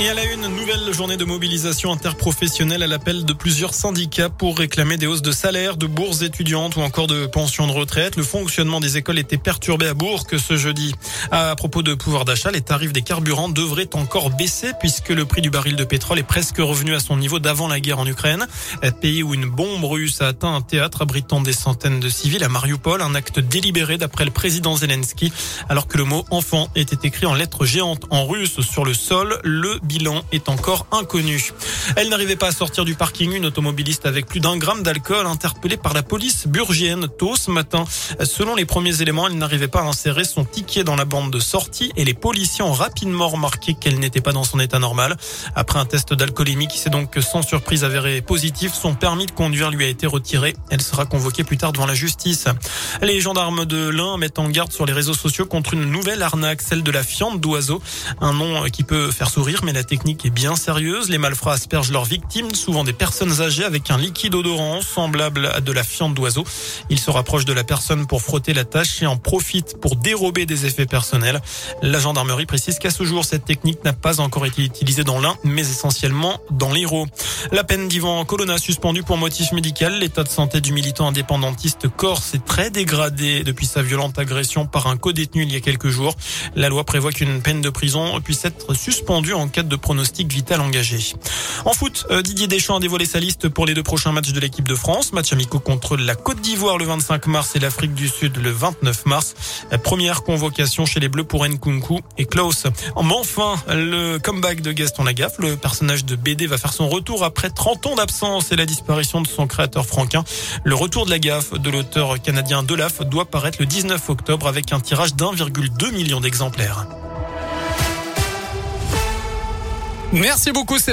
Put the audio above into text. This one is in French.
Et à la une, nouvelle journée de mobilisation interprofessionnelle à l'appel de plusieurs syndicats pour réclamer des hausses de salaire, de bourses étudiantes ou encore de pensions de retraite. Le fonctionnement des écoles était perturbé à Bourg ce jeudi. À propos de pouvoir d'achat, les tarifs des carburants devraient encore baisser puisque le prix du baril de pétrole est presque revenu à son niveau d'avant la guerre en Ukraine. Pays où une bombe russe a atteint un théâtre abritant des centaines de civils à Mariupol, un acte délibéré d'après le président Zelensky, alors que le mot enfant était écrit en lettres géantes en russe sur le sol. Le bilan est encore inconnu. Elle n'arrivait pas à sortir du parking. Une automobiliste avec plus d'un gramme d'alcool interpellée par la police burgienne tôt ce matin. Selon les premiers éléments, elle n'arrivait pas à insérer son ticket dans la bande de sortie et les policiers ont rapidement remarqué qu'elle n'était pas dans son état normal. Après un test d'alcoolémie qui s'est donc sans surprise avéré positif, son permis de conduire lui a été retiré. Elle sera convoquée plus tard devant la justice. Les gendarmes de l'Ain mettent en garde sur les réseaux sociaux contre une nouvelle arnaque, celle de la fiente d'oiseau. Un nom qui peut faire sourire, mais la technique est bien sérieuse. Les malfrats aspergent leurs victimes, souvent des personnes âgées, avec un liquide odorant semblable à de la fiente d'oiseau. Ils se rapprochent de la personne pour frotter la tâche et en profitent pour dérober des effets personnels. La gendarmerie précise qu'à ce jour, cette technique n'a pas encore été utilisée dans l'un, mais essentiellement dans l'Hérault. La peine d'Ivan Colonna suspendue pour motif médical. L'état de santé du militant indépendantiste corse est très dégradé depuis sa violente agression par un co-détenu il y a quelques jours. La loi prévoit qu'une peine de prison puisse être suspendue en cas de pronostic vital engagé. En foot, euh, Didier Deschamps a dévoilé sa liste pour les deux prochains matchs de l'équipe de France. Match amicaux contre la Côte d'Ivoire le 25 mars et l'Afrique du Sud le 29 mars. La première convocation chez les Bleus pour Nkunku et Klaus. Enfin, le comeback de Gaston Lagaffe. Le personnage de BD va faire son retour après 30 ans d'absence et la disparition de son créateur franquin. Le retour de la gaffe de l'auteur canadien Delaf doit paraître le 19 octobre avec un tirage d'1,2 million d'exemplaires. Merci beaucoup.